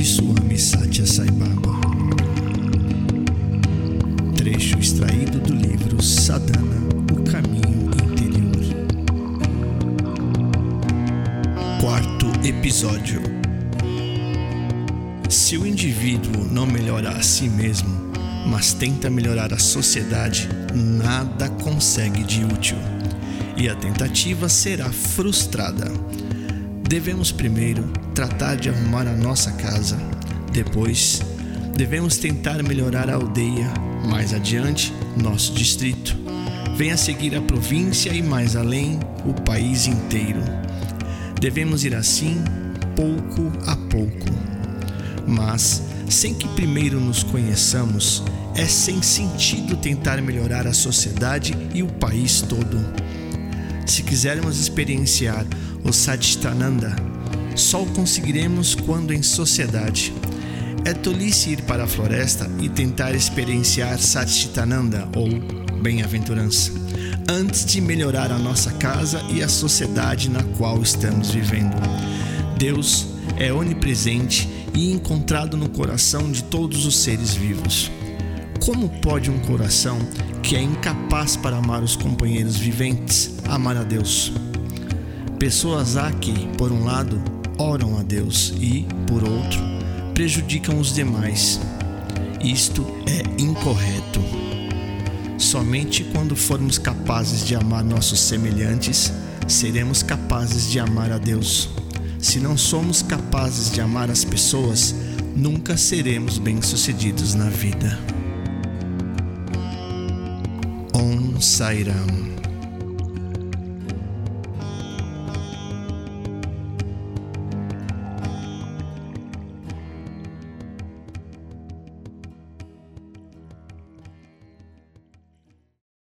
de Swami Satya Sai Baba. Trecho extraído do livro Sadhana, o caminho interior. Quarto episódio. Se o indivíduo não melhora a si mesmo, mas tenta melhorar a sociedade, nada consegue de útil. E a tentativa será frustrada Devemos primeiro tratar de arrumar a nossa casa, depois devemos tentar melhorar a aldeia, mais adiante, nosso distrito. Vem a seguir a província e mais além, o país inteiro. Devemos ir assim, pouco a pouco. Mas, sem que primeiro nos conheçamos, é sem sentido tentar melhorar a sociedade e o país todo. Se quisermos experienciar o Sadistananda, só o conseguiremos quando em sociedade. É tolice ir para a floresta e tentar experienciar Satitananda ou bem-aventurança, antes de melhorar a nossa casa e a sociedade na qual estamos vivendo. Deus é onipresente e encontrado no coração de todos os seres vivos. Como pode um coração que é incapaz para amar os companheiros viventes amar a Deus? Pessoas há que, por um lado, oram a Deus e, por outro, prejudicam os demais. Isto é incorreto. Somente quando formos capazes de amar nossos semelhantes, seremos capazes de amar a Deus. Se não somos capazes de amar as pessoas, nunca seremos bem-sucedidos na vida. Om Sairam